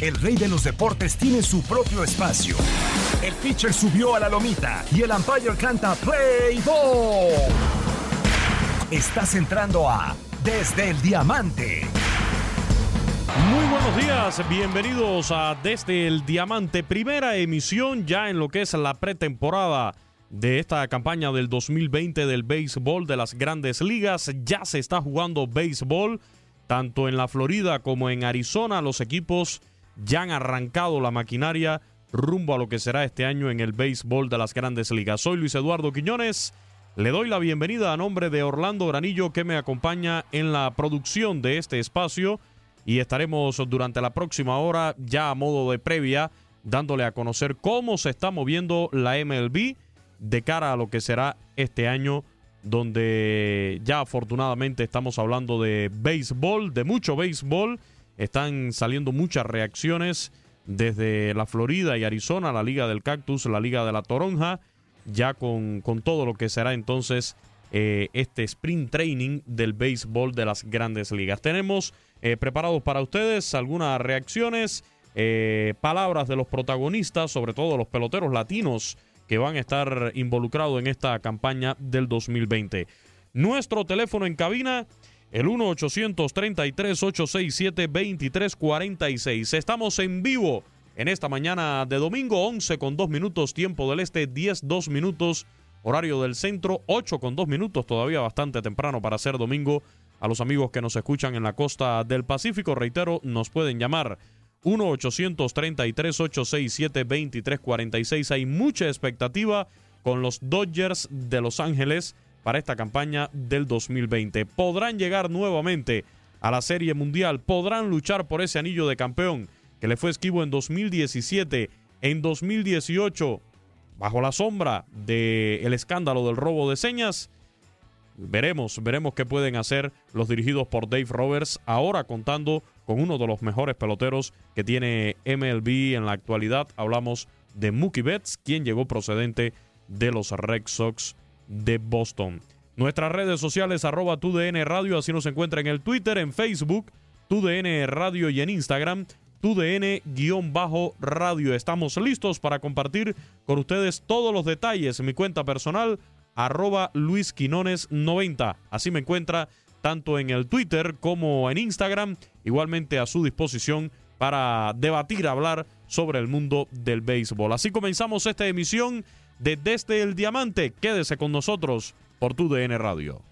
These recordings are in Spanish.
El rey de los deportes tiene su propio espacio. El pitcher subió a la lomita y el umpire canta Play Ball. Estás entrando a Desde el Diamante. Muy buenos días, bienvenidos a Desde el Diamante, primera emisión ya en lo que es la pretemporada de esta campaña del 2020 del béisbol de las grandes ligas. Ya se está jugando béisbol tanto en la Florida como en Arizona. Los equipos ya han arrancado la maquinaria rumbo a lo que será este año en el béisbol de las grandes ligas. Soy Luis Eduardo Quiñones. Le doy la bienvenida a nombre de Orlando Granillo que me acompaña en la producción de este espacio y estaremos durante la próxima hora ya a modo de previa dándole a conocer cómo se está moviendo la MLB de cara a lo que será este año donde ya afortunadamente estamos hablando de béisbol, de mucho béisbol están saliendo muchas reacciones desde la Florida y Arizona, la Liga del Cactus, la Liga de la Toronja, ya con, con todo lo que será entonces eh, este sprint training del béisbol de las grandes ligas. Tenemos eh, preparados para ustedes algunas reacciones, eh, palabras de los protagonistas, sobre todo los peloteros latinos que van a estar involucrados en esta campaña del 2020. Nuestro teléfono en cabina el 1-833-867-2346. Estamos en vivo en esta mañana de domingo, 11 con 2 minutos, tiempo del este, 10, 2 minutos, horario del centro, 8 con 2 minutos, todavía bastante temprano para ser domingo. A los amigos que nos escuchan en la costa del Pacífico, reitero, nos pueden llamar 1-833-867-2346. Hay mucha expectativa con los Dodgers de Los Ángeles para esta campaña del 2020. Podrán llegar nuevamente a la Serie Mundial, podrán luchar por ese anillo de campeón que le fue esquivo en 2017, en 2018, bajo la sombra del escándalo del robo de señas. Veremos, veremos qué pueden hacer los dirigidos por Dave Roberts, ahora contando con uno de los mejores peloteros que tiene MLB en la actualidad. Hablamos de Mookie Betts, quien llegó procedente de los Red Sox de Boston. Nuestras redes sociales arroba TUDN Radio, así nos encuentra en el Twitter, en Facebook, TUDN Radio y en Instagram, TUDN-radio. Estamos listos para compartir con ustedes todos los detalles mi cuenta personal, arroba Luis Quinones 90. Así me encuentra tanto en el Twitter como en Instagram, igualmente a su disposición para debatir, hablar sobre el mundo del béisbol. Así comenzamos esta emisión de Desde el Diamante. Quédese con nosotros por tu DN Radio.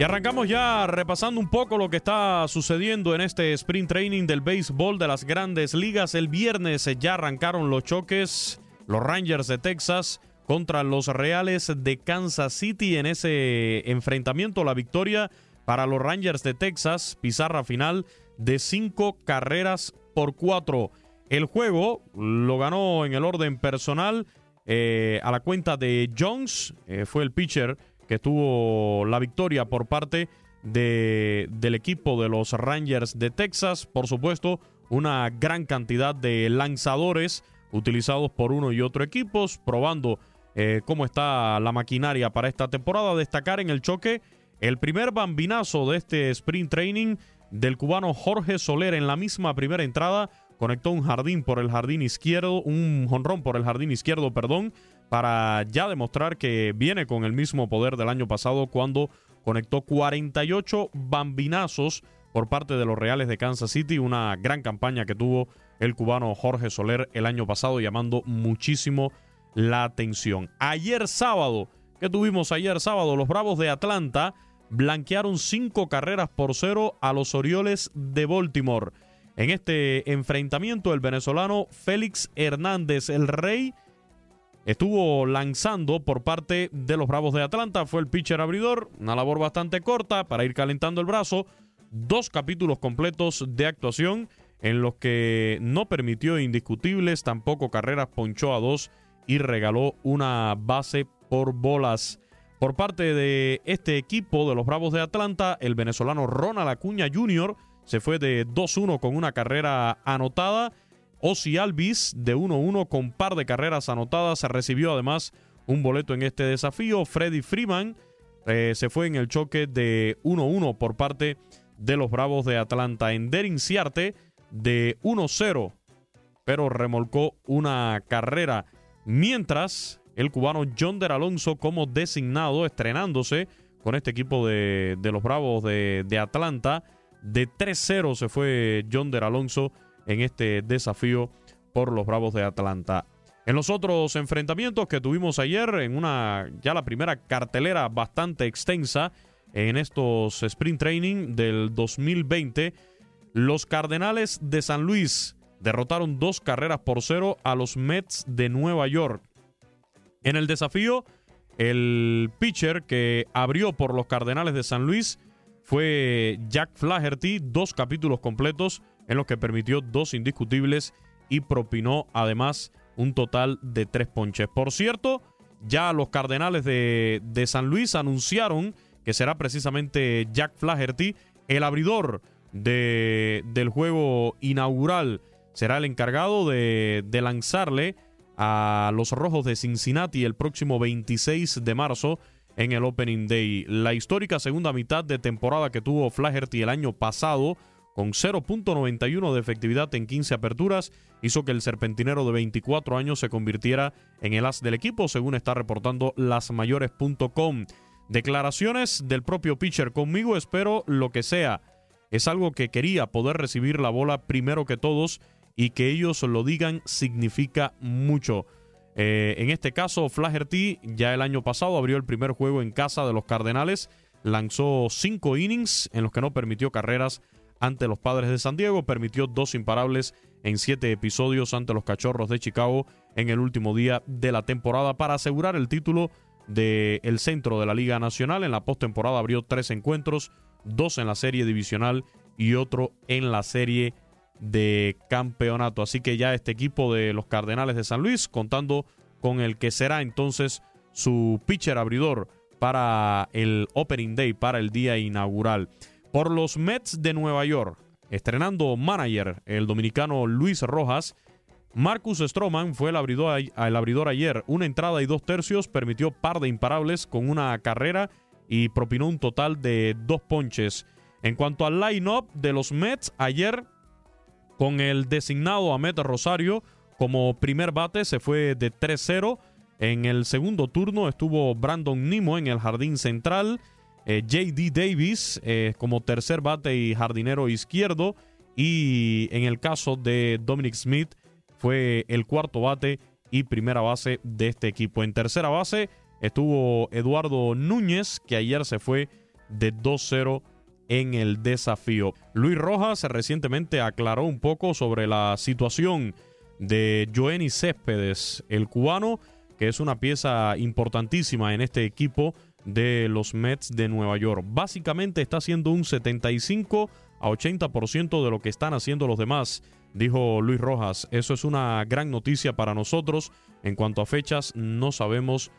Y arrancamos ya repasando un poco lo que está sucediendo en este sprint training del béisbol de las grandes ligas. El viernes ya arrancaron los choques, los Rangers de Texas contra los Reales de Kansas City en ese enfrentamiento, la victoria para los Rangers de Texas, pizarra final de cinco carreras por cuatro. El juego lo ganó en el orden personal eh, a la cuenta de Jones, eh, fue el pitcher que tuvo la victoria por parte de, del equipo de los Rangers de Texas. Por supuesto, una gran cantidad de lanzadores utilizados por uno y otro equipos, probando eh, cómo está la maquinaria para esta temporada. Destacar en el choque el primer bambinazo de este sprint training del cubano Jorge Soler en la misma primera entrada. Conectó un jardín por el jardín izquierdo, un jonrón por el jardín izquierdo, perdón, para ya demostrar que viene con el mismo poder del año pasado cuando conectó 48 bambinazos por parte de los Reales de Kansas City, una gran campaña que tuvo el cubano Jorge Soler el año pasado llamando muchísimo la atención. Ayer sábado, ¿qué tuvimos ayer sábado? Los Bravos de Atlanta blanquearon cinco carreras por cero a los Orioles de Baltimore. En este enfrentamiento, el venezolano Félix Hernández, el rey, estuvo lanzando por parte de los Bravos de Atlanta. Fue el pitcher abridor, una labor bastante corta para ir calentando el brazo. Dos capítulos completos de actuación en los que no permitió indiscutibles, tampoco carreras, ponchó a dos y regaló una base por bolas. Por parte de este equipo de los Bravos de Atlanta, el venezolano Ronald Acuña Jr. se fue de 2-1 con una carrera anotada Ozzy Alvis de 1-1 con par de carreras anotadas. Recibió además un boleto en este desafío. Freddy Freeman eh, se fue en el choque de 1-1 por parte de los Bravos de Atlanta. Ender Inciarte de 1-0, pero remolcó una carrera. Mientras el cubano John Der Alonso como designado, estrenándose con este equipo de, los Bravos de, de Atlanta. De 3-0 se fue John Der Alonso en este desafío por los Bravos de Atlanta. En los otros enfrentamientos que tuvimos ayer, en una ya la primera cartelera bastante extensa en estos sprint training del 2020, los Cardenales de San Luis derrotaron dos carreras por cero a los Mets de Nueva York. En el desafío, el pitcher que abrió por los Cardenales de San Luis fue Jack Flaherty, dos capítulos completos en los que permitió dos indiscutibles y propinó además un total de tres ponches. Por cierto, ya los Cardenales de, San Luis anunciaron que será precisamente Jack Flaherty el abridor de, del juego inaugural. Será el encargado de, de lanzarle a los Rojos de Cincinnati el próximo 26 de marzo en el Opening Day. La histórica segunda mitad de temporada que tuvo Flaherty el año pasado con 0.91 de efectividad en 15 aperturas, hizo que el serpentinero de 24 años se convirtiera en el as del equipo, según está reportando lasmayores.com. Declaraciones del propio pitcher conmigo, espero lo que sea. Es algo que quería poder recibir la bola primero que todos y que ellos lo digan significa mucho. Eh, en este caso, Flaherty ya el año pasado abrió el primer juego en casa de los Cardenales, lanzó cinco innings en los que no permitió carreras ante los Padres de San Diego, permitió dos imparables en siete episodios ante los Cachorros de Chicago en el último día de la temporada para asegurar el título del centro de la Liga Nacional. En la postemporada abrió tres encuentros, dos en la serie divisional y otro en la serie de campeonato. Así que ya este equipo de los Cardenales de San Luis, contando con el que será entonces su pitcher abridor para el Opening Day, para el día inaugural por los Mets de Nueva York. Estrenando manager, el dominicano Luis Rojas. Marcus Stroman fue el abridor, el abridor ayer. Una entrada y dos tercios permitió par de imparables con una carrera y propinó un total de dos ponches. En cuanto al line-up de los Mets, ayer con el designado Ahmed Rosario como primer bate se fue de 3-0. En el segundo turno estuvo Brandon Nimo en el jardín central. Eh, JD Davis eh, como tercer bate y jardinero izquierdo. Y en el caso de Dominic Smith fue el cuarto bate y primera base de este equipo. En tercera base estuvo Eduardo Núñez, que ayer se fue de 2-0 en el desafío. Luis Rojas recientemente aclaró un poco sobre la situación de Joenny Céspedes, el cubano, que es una pieza importantísima en este equipo de los Mets de Nueva York. Básicamente está haciendo un 75 a 80% de lo que están haciendo los demás, dijo Luis Rojas. Eso es una gran noticia para nosotros. En cuanto a fechas, no sabemos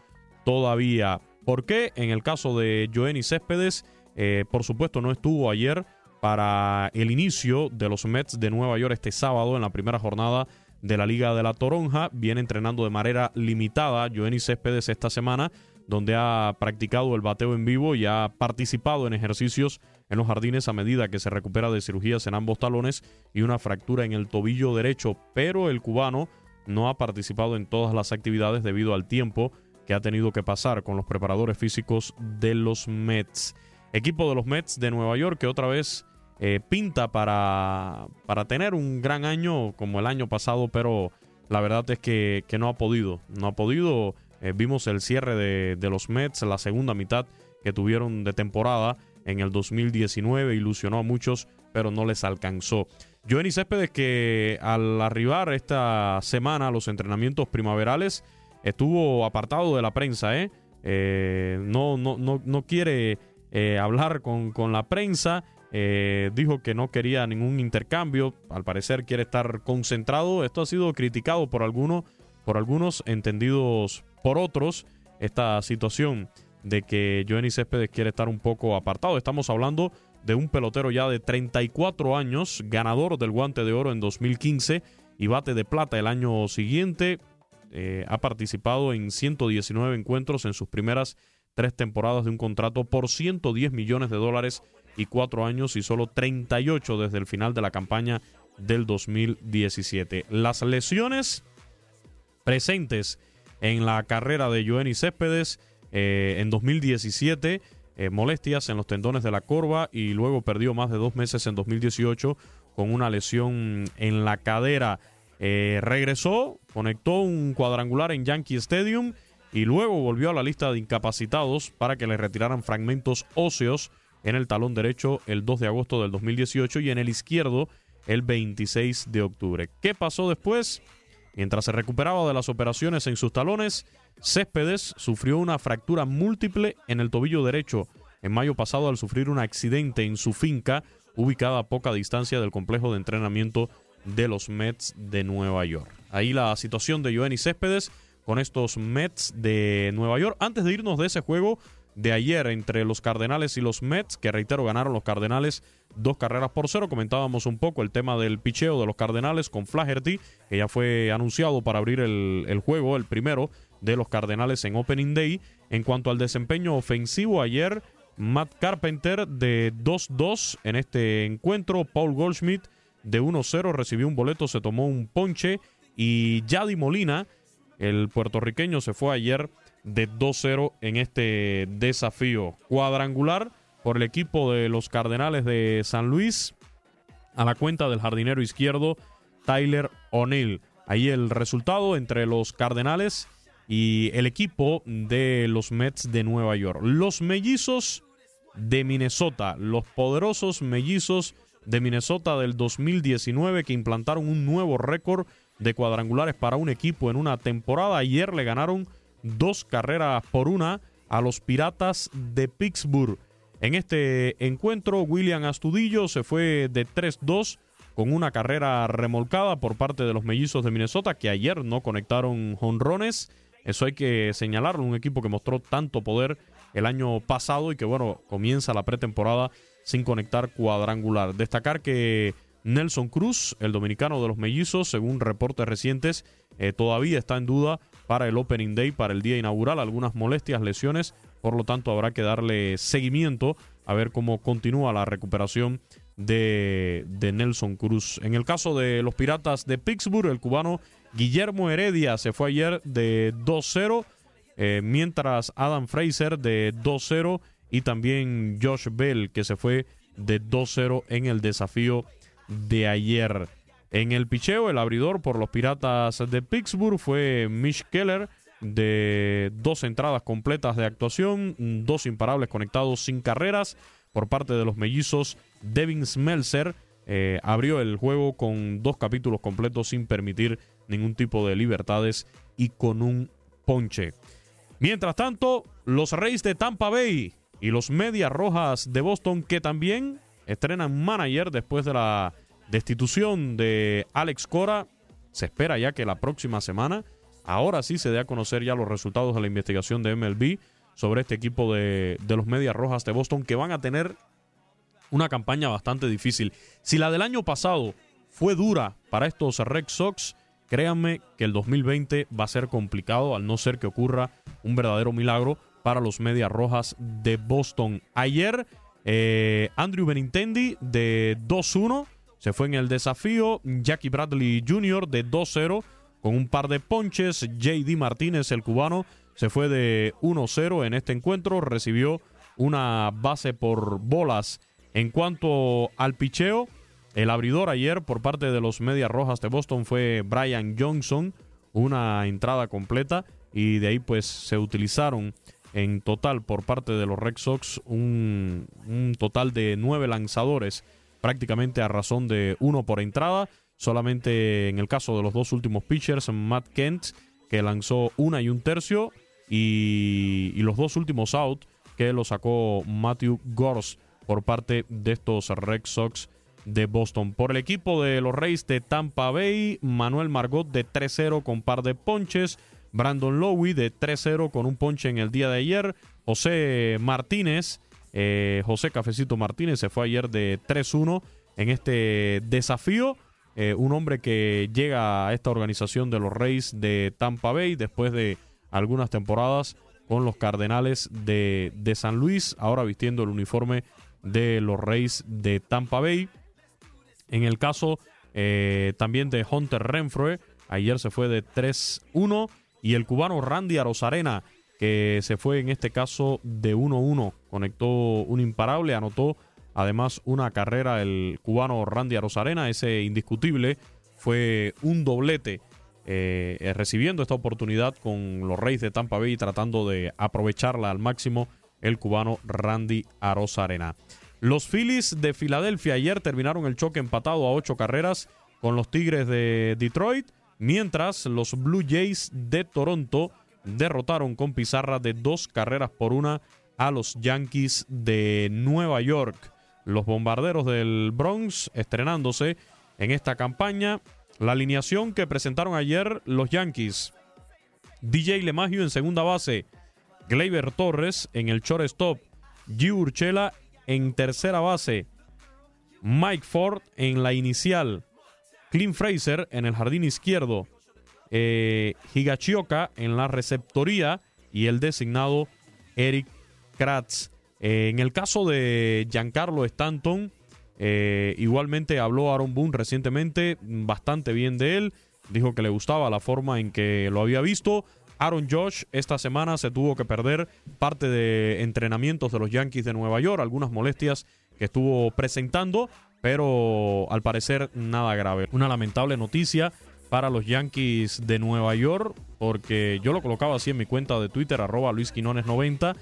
todavía por qué. En el caso de Joenny Céspedes, eh, por supuesto, no estuvo ayer para el inicio de los Mets de Nueva York este sábado en la primera jornada de la Liga de la Toronja. Viene entrenando de manera limitada Joenny Céspedes esta semana, donde ha practicado el bateo en vivo y ha participado en ejercicios en los jardines a medida que se recupera de cirugías en ambos talones y una fractura en el tobillo derecho. Pero el cubano no ha participado en todas las actividades debido al tiempo que ha tenido que pasar con los preparadores físicos de los Mets. Equipo de los Mets de Nueva York que otra vez eh, pinta para, para tener un gran año como el año pasado, pero la verdad es que, no ha podido. No ha podido. Eh, vimos el cierre de, de, los Mets, la segunda mitad que tuvieron de temporada en el 2019, ilusionó a muchos, pero no les alcanzó. Joenny Céspedes que al arribar esta semana a los entrenamientos primaverales estuvo apartado de la prensa, ¿eh? eh no, no, no, no quiere eh, hablar con, con, la prensa. Eh, dijo que no quería ningún intercambio. Al parecer quiere estar concentrado. Esto ha sido criticado por algunos, por algunos entendidos por otros. Esta situación de que Joenny Céspedes quiere estar un poco apartado. Estamos hablando de un pelotero ya de 34 años, ganador del guante de oro en 2015 y bate de plata el año siguiente. Eh, ha participado en 119 encuentros en sus primeras tres temporadas de un contrato por 110 millones de dólares y cuatro años y solo 38 desde el final de la campaña del 2017. Las lesiones presentes en la carrera de Joenny Céspedes eh, en 2017, eh, molestias en los tendones de la corva y luego perdió más de dos meses en 2018 con una lesión en la cadera. Eh, regresó, conectó un cuadrangular en Yankee Stadium y luego volvió a la lista de incapacitados para que le retiraran fragmentos óseos en el talón derecho el 2 de agosto del 2018 y en el izquierdo el 26 de octubre. ¿Qué pasó después? Mientras se recuperaba de las operaciones en sus talones, Céspedes sufrió una fractura múltiple en el tobillo derecho en mayo pasado al sufrir un accidente en su finca ubicada a poca distancia del complejo de entrenamiento de los Mets de Nueva York. Ahí la situación de Joenny Céspedes con estos Mets de Nueva York. Antes de irnos de ese juego de ayer entre los Cardenales y los Mets, que reitero ganaron los Cardenales dos carreras por cero. Comentábamos un poco el tema del picheo de los Cardenales con Flaherty, que ya fue anunciado para abrir el, juego, el primero de los Cardenales en Opening Day. En cuanto al desempeño ofensivo, ayer Matt Carpenter de 2-2 en este encuentro. Paul Goldschmidt de 1-0 recibió un boleto, se tomó un ponche. Y Yadi Molina, el puertorriqueño, se fue ayer de 2-0 en este desafío cuadrangular por el equipo de los Cardenales de San Luis a la cuenta del jardinero izquierdo Tyler O'Neill. Ahí el resultado entre los Cardenales y el equipo de los Mets de Nueva York. Los mellizos de Minnesota, los poderosos mellizos de Minnesota del 2019 que implantaron un nuevo récord de cuadrangulares para un equipo en una temporada. Ayer le ganaron dos carreras por una a los Piratas de Pittsburgh. En este encuentro, William Astudillo se fue de 3-2 con una carrera remolcada por parte de los mellizos de Minnesota que ayer no conectaron jonrones. Eso hay que señalarlo, un equipo que mostró tanto poder el año pasado y que bueno, comienza la pretemporada sin conectar cuadrangular. Destacar que Nelson Cruz, el dominicano de los mellizos, según reportes recientes, eh, todavía está en duda para el Opening Day, para el día inaugural, algunas molestias, lesiones, por lo tanto habrá que darle seguimiento a ver cómo continúa la recuperación de, Nelson Cruz. En el caso de los Piratas de Pittsburgh, el cubano Guillermo Heredia se fue ayer de 2-0, eh, mientras Adam Fraser de 2-0 y también Josh Bell que se fue de 2-0 en el desafío de ayer. En el picheo, el abridor por los Piratas de Pittsburgh fue Mitch Keller de dos entradas completas de actuación, dos imparables conectados sin carreras por parte de los mellizos. Devin Smelser eh, abrió el juego con dos capítulos completos sin permitir ningún tipo de libertades y con un ponche. Mientras tanto, los Reyes de Tampa Bay y los Medias Rojas de Boston, que también estrenan manager después de la destitución de Alex Cora, se espera ya que la próxima semana, ahora sí se dé a conocer ya los resultados de la investigación de MLB sobre este equipo de, de los Medias Rojas de Boston, que van a tener una campaña bastante difícil. Si la del año pasado fue dura para estos Red Sox, Créanme que el 2020 va a ser complicado al no ser que ocurra un verdadero milagro para los Medias Rojas de Boston. Ayer, eh, Andrew Benintendi de 2-1 se fue en el desafío. Jackie Bradley Jr. de 2-0 con un par de ponches. JD Martínez, el cubano, se fue de 1-0 en este encuentro. Recibió una base por bolas. En cuanto al picheo, el abridor ayer por parte de los Medias Rojas de Boston fue Brian Johnson, una entrada completa y de ahí pues se utilizaron en total por parte de los Red Sox un, total de nueve lanzadores, prácticamente a razón de uno por entrada. Solamente en el caso de los dos últimos pitchers, Matt Kent, que lanzó una y un tercio, y, los dos últimos out que lo sacó Matthew Gors por parte de estos Red Sox de Boston. Por el equipo de los Reyes de Tampa Bay, Manuel Margot de 3-0 con par de ponches. Brandon Lowy de 3-0 con un ponche en el día de ayer. José Martínez, eh, José Cafecito Martínez se fue ayer de 3-1 en este desafío. Eh, un hombre que llega a esta organización de los Reyes de Tampa Bay después de algunas temporadas con los Cardenales de, San Luis, ahora vistiendo el uniforme de los Reyes de Tampa Bay. En el caso eh, también de Hunter Renfroe, ayer se fue de 3-1 y el cubano Randy Arozarena, que se fue en este caso de 1-1, conectó un imparable, anotó además una carrera el cubano Randy Arozarena, ese indiscutible, fue un doblete. Eh, eh, recibiendo esta oportunidad con los Reyes de Tampa Bay tratando de aprovecharla al máximo el cubano Randy Arozarena. Los Phillies de Filadelfia ayer terminaron el choque empatado a ocho carreras con los Tigres de Detroit, mientras los Blue Jays de Toronto derrotaron con pizarra de dos carreras por una a los Yankees de Nueva York. Los bombarderos del Bronx estrenándose en esta campaña. La alineación que presentaron ayer los Yankees. DJ LeMagio en segunda base. Gleyber Torres en el shortstop. G. Urchela en tercera base, Mike Ford en la inicial, Clint Fraser en el jardín izquierdo, eh, en la receptoría y el designado Eric Kratz. Eh, en el caso de Giancarlo Stanton, eh, igualmente habló Aaron Boone recientemente bastante bien de él. Dijo que le gustaba la forma en que lo había visto. Aaron Josh esta semana se tuvo que perder parte de entrenamientos de los Yankees de Nueva York, algunas molestias que estuvo presentando, pero al parecer nada grave. Una lamentable noticia para los Yankees de Nueva York, porque yo lo colocaba así en mi cuenta de Twitter, arroba luisquinones90.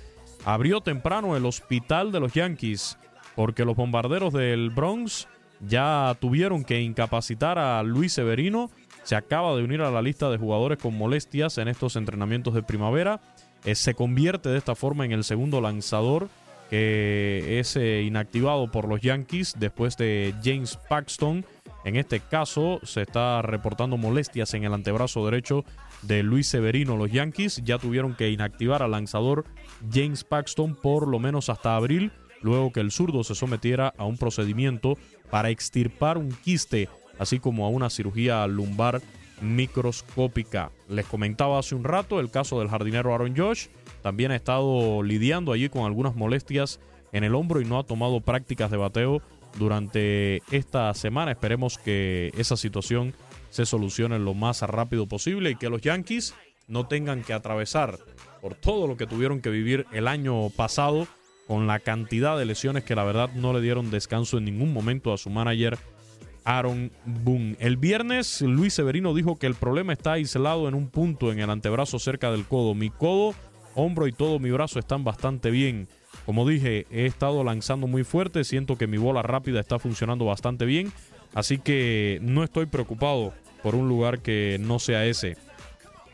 Abrió temprano el hospital de los Yankees, porque los bombarderos del Bronx ya tuvieron que incapacitar a Luis Severino se acaba de unir a la lista de jugadores con molestias en estos entrenamientos de primavera. Eh, se convierte de esta forma en el segundo lanzador que es eh, inactivado por los Yankees después de James Paxton. En este caso se está reportando molestias en el antebrazo derecho de Luis Severino. Los Yankees ya tuvieron que inactivar al lanzador James Paxton por lo menos hasta abril, luego que el zurdo se sometiera a un procedimiento para extirpar un quiste así como a una cirugía lumbar microscópica. Les comentaba hace un rato el caso del jardinero Aaron Josh. También ha estado lidiando allí con algunas molestias en el hombro y no ha tomado prácticas de bateo durante esta semana. Esperemos que esa situación se solucione lo más rápido posible y que los Yankees no tengan que atravesar por todo lo que tuvieron que vivir el año pasado con la cantidad de lesiones que la verdad no le dieron descanso en ningún momento a su manager Aaron Boone. El viernes, Luis Severino dijo que el problema está aislado en un punto en el antebrazo cerca del codo. Mi codo, hombro y todo mi brazo están bastante bien. Como dije, he estado lanzando muy fuerte, siento que mi bola rápida está funcionando bastante bien, así que no estoy preocupado por un lugar que no sea ese.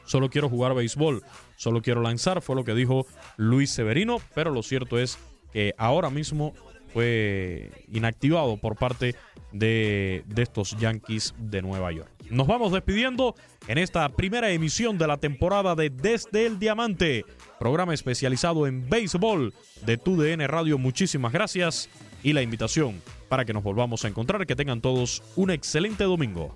Solo quiero jugar béisbol, solo quiero lanzar, fue lo que dijo Luis Severino, pero lo cierto es que ahora mismo fue inactivado por parte de, de, estos Yankees de Nueva York. Nos vamos despidiendo en esta primera emisión de la temporada de Desde el Diamante, programa especializado en béisbol de TUDN Radio. Muchísimas gracias y la invitación para que nos volvamos a encontrar. Que tengan todos un excelente domingo.